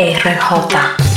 RJ.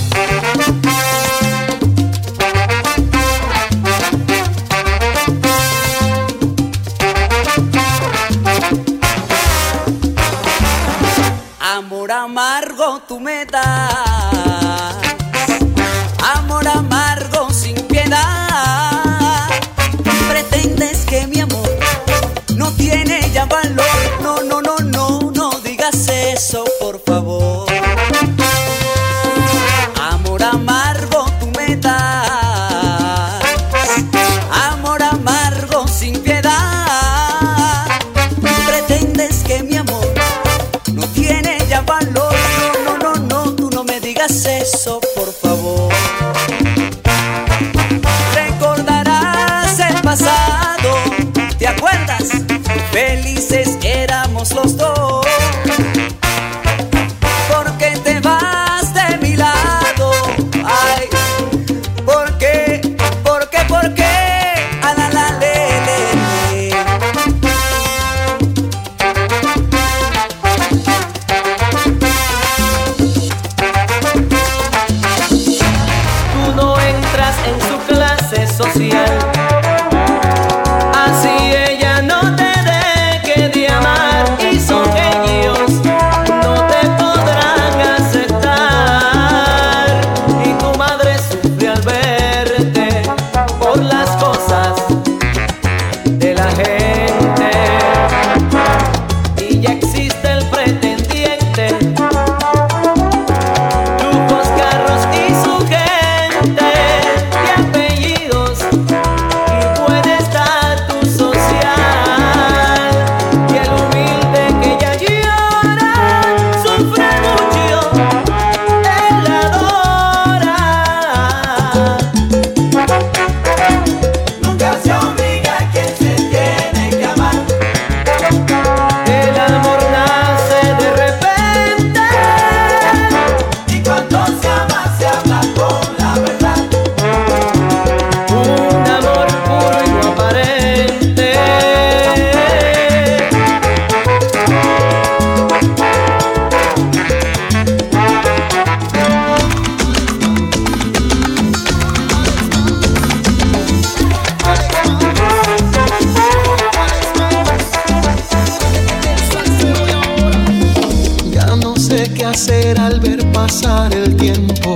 pasar el tiempo?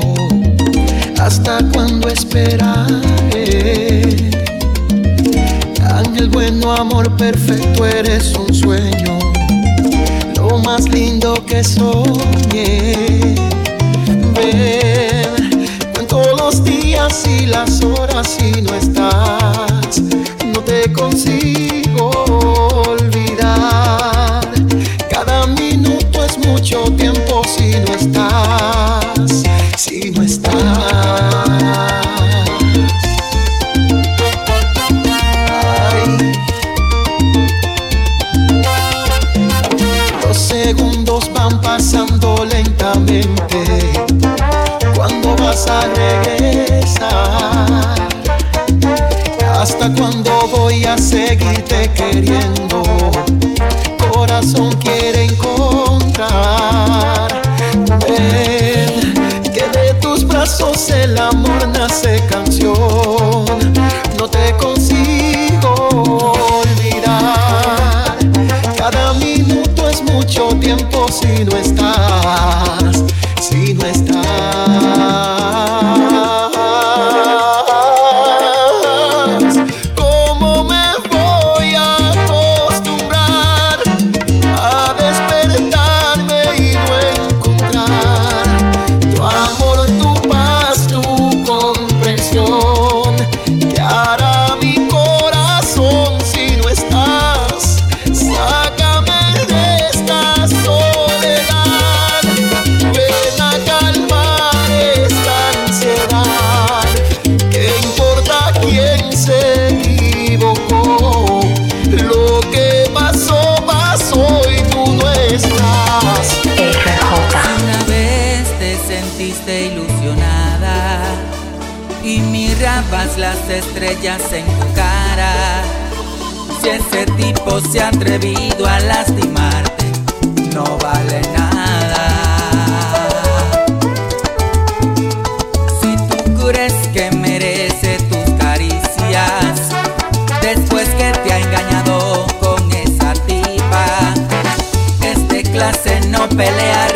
¿Hasta cuándo esperaré? Ángel bueno, amor perfecto, eres un sueño, lo más lindo que soñé. Ven, cuento los días y las horas y no estás, no te consigo. van pasando lentamente. ¿Cuándo vas a regresar? y mirabas las estrellas en tu cara. Si ese tipo se ha atrevido a lastimarte, no vale nada. Si tú crees que merece tus caricias, después que te ha engañado con esa tipa, este clase no pelea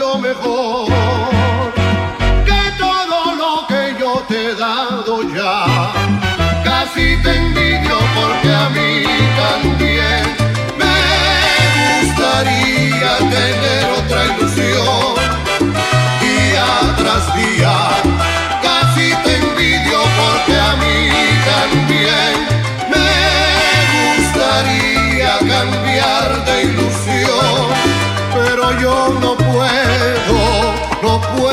mucho mejor que todo lo que yo te he dado ya. Casi te envidio porque a mí también me gustaría tener otra ilusión día tras día.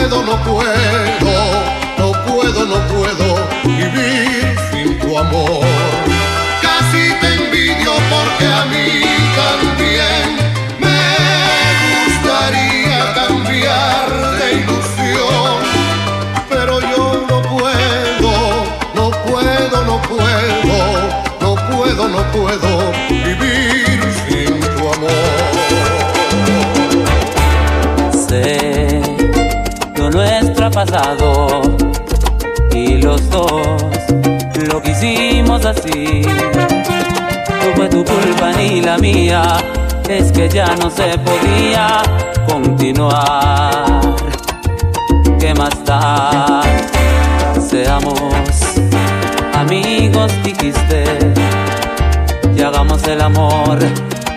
Puedo, no puedo, y los dos lo que hicimos así. No fue tu culpa ni la mía, es que ya no se podía continuar. ¿Qué más da? Seamos amigos, dijiste, y hagamos el amor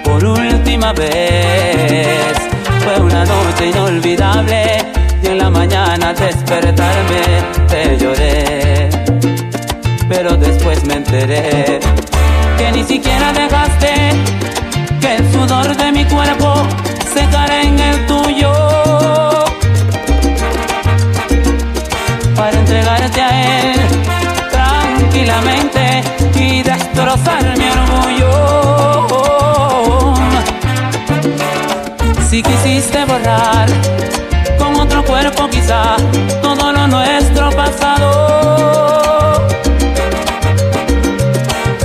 por última vez. Fue una noche inolvidable despertarme te lloré. Pero después me enteré que ni siquiera dejaste que el sudor de mi cuerpo secara en el tuyo. Para entregarte a él tranquilamente y destrozar mi orgullo. Si quisiste borrar todo lo nuestro pasado.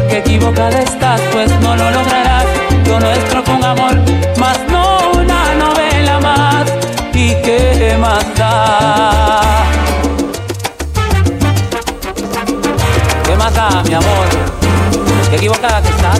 Que equivocada estás, pues no lo lograrás. Lo nuestro con amor, más no una novela más. ¿Y qué más da? ¿Qué más da, mi amor? Qué equivocada que estás,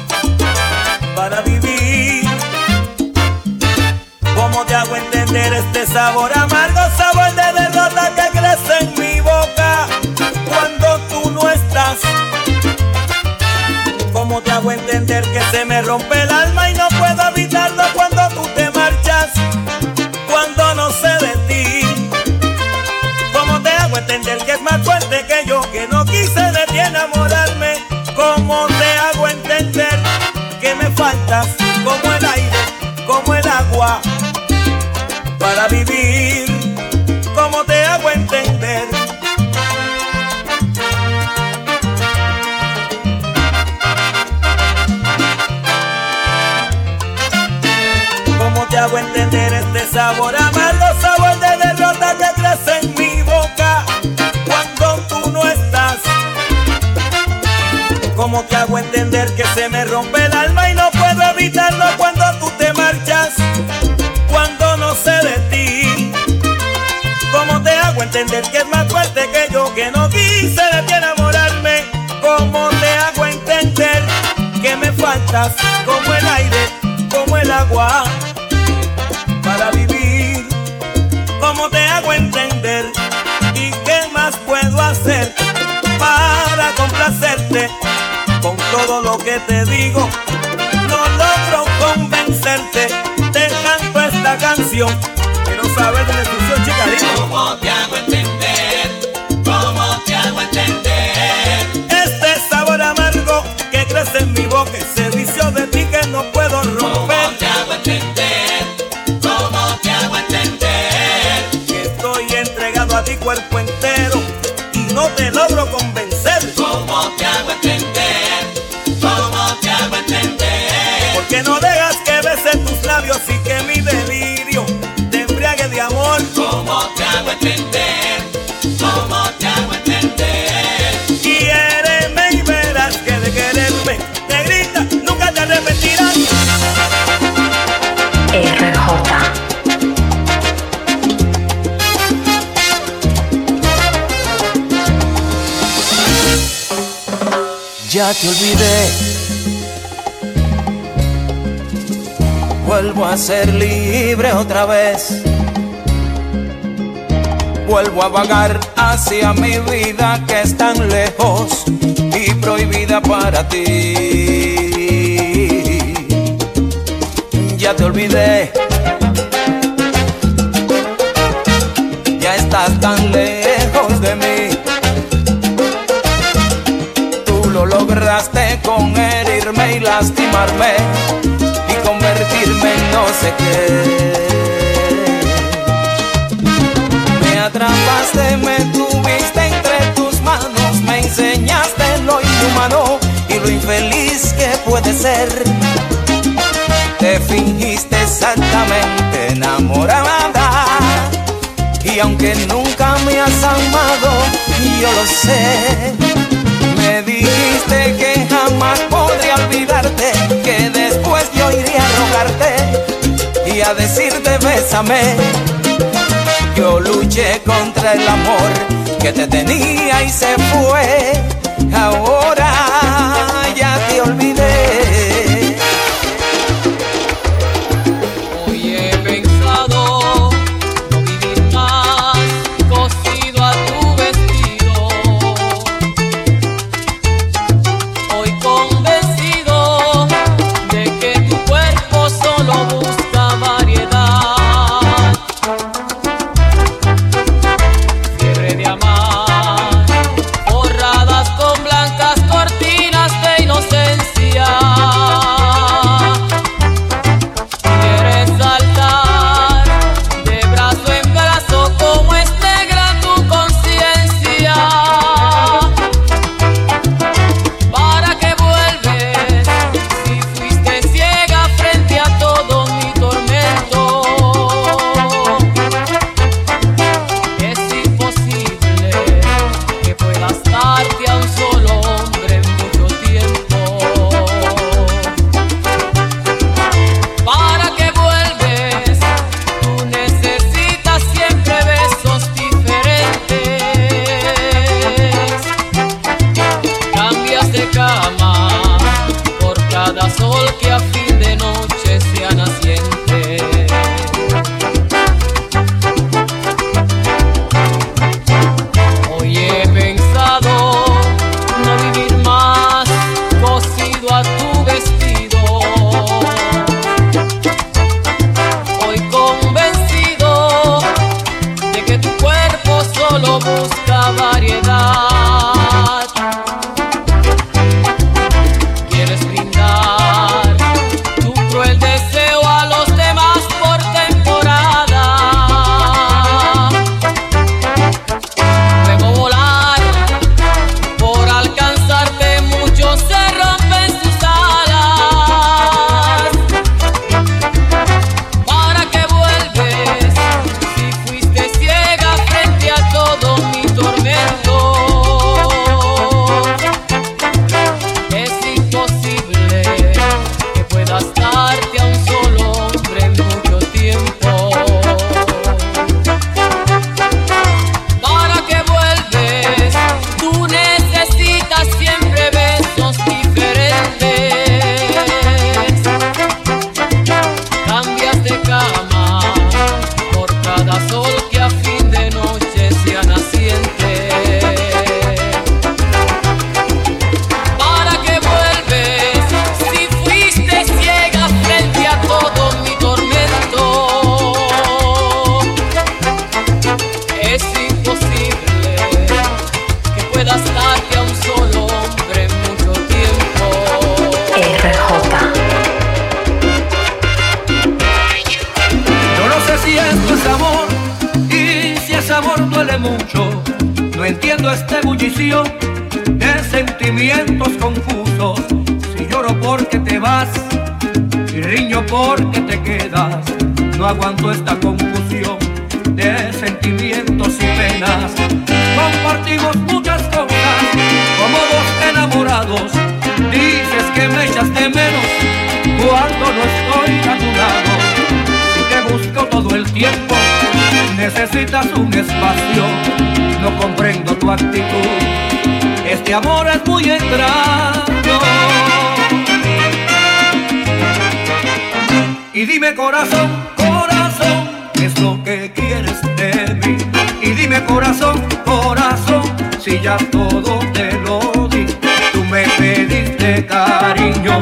vivir? ¿Cómo te hago entender este sabor amargo, sabor de derrota que crece en mi boca cuando tú no estás? ¿Cómo te hago entender que se me rompe el como el aire, como el agua para vivir? ¿Cómo te hago entender? ¿Cómo te hago entender este sabor amargo, sabor de derrota que crece en mi boca cuando tú no estás? ¿Cómo te hago entender que se me rompe el alma y no evitarlo cuando tú te marchas? Cuando no sé de ti. ¿Cómo te hago entender que es más fuerte que yo, que no quise de ti enamorarme? ¿Cómo te hago entender que me faltas como el aire, como el agua para vivir? ¿Cómo te hago entender? ¿Y qué más puedo hacer para complacerte con todo lo que te digo? Convencerte, te canto esta canción. Quiero saber de la instrucción, chica, dime. ¿Cómo te hago entender? ¿Cómo te hago entender? Este sabor amargo que crece en mi boca, ese vicio de ti que no puedo ¿Cómo romper. te hago entender? ¿Cómo te hago entender? Que estoy entregado a ti cuerpo entero y no te logro convencer. ¿Cómo te hago entender? ¿Cómo te hago entender? Porque no dejas entender? ¿Cómo te hago entender? Quiéreme y verás que de quererme te grita, nunca te arrepentirás. RJ. Ya te olvidé. Vuelvo a ser libre otra vez. Vuelvo a vagar hacia mi vida que es tan lejos y prohibida para ti. Ya te olvidé. Ya estás tan lejos de mí. Tú lo lograste con herirme y lastimarme y convertirme en no sé qué. Atrapaste, me tuviste entre tus manos, me enseñaste lo inhumano y lo infeliz que puede ser. Te fingiste exactamente enamorada y aunque nunca me has amado, yo lo sé. Me dijiste que jamás podría olvidarte, que después yo iría a rogarte y a decirte bésame. Yo luché contra el amor que te tenía y se fue. Ahora ya te olvidé. De sentimientos confusos. Si lloro porque te vas y riño porque te quedas, no aguanto esta confusión de sentimientos y penas. Compartimos muchas cosas como dos enamorados. Dices que me echas de menos cuando no estoy a tu lado. Si te busco todo el tiempo, necesitas un espacio. No Este amor es muy extraño. Y dime corazón, corazón, ¿qué es lo que quieres de mí? Y dime corazón, corazón, si ya todo te lo di. Tú me pediste cariño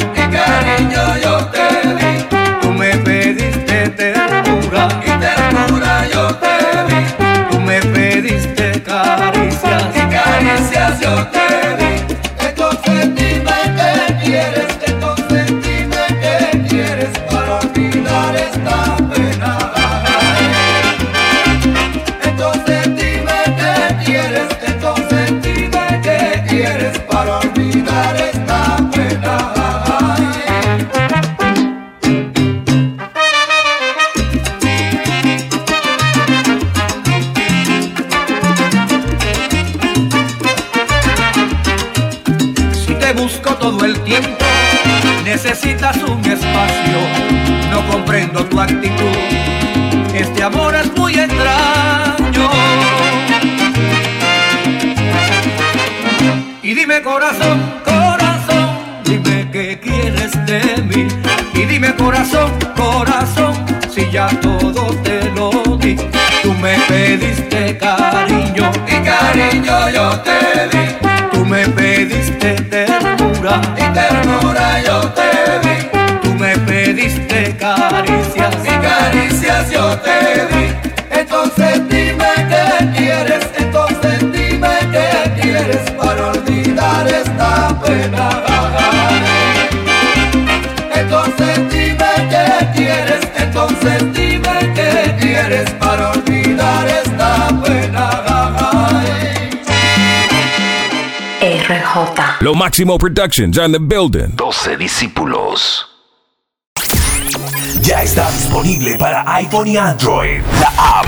corazón, corazón, dime qué quieres de mí. Y dime corazón, corazón, si ya todo te lo di. Tú me pediste cariño y cariño yo te di. Tú me pediste ternura y ternura yo te di. Tú me pediste caricias y caricias yo te di. Entonces dime qué quieres, entonces dime qué quieres para olvidar esta pena. RJ. Lo Máximo Productions in the building. 12 discípulos. Ya está disponible para iPhone y Android. La app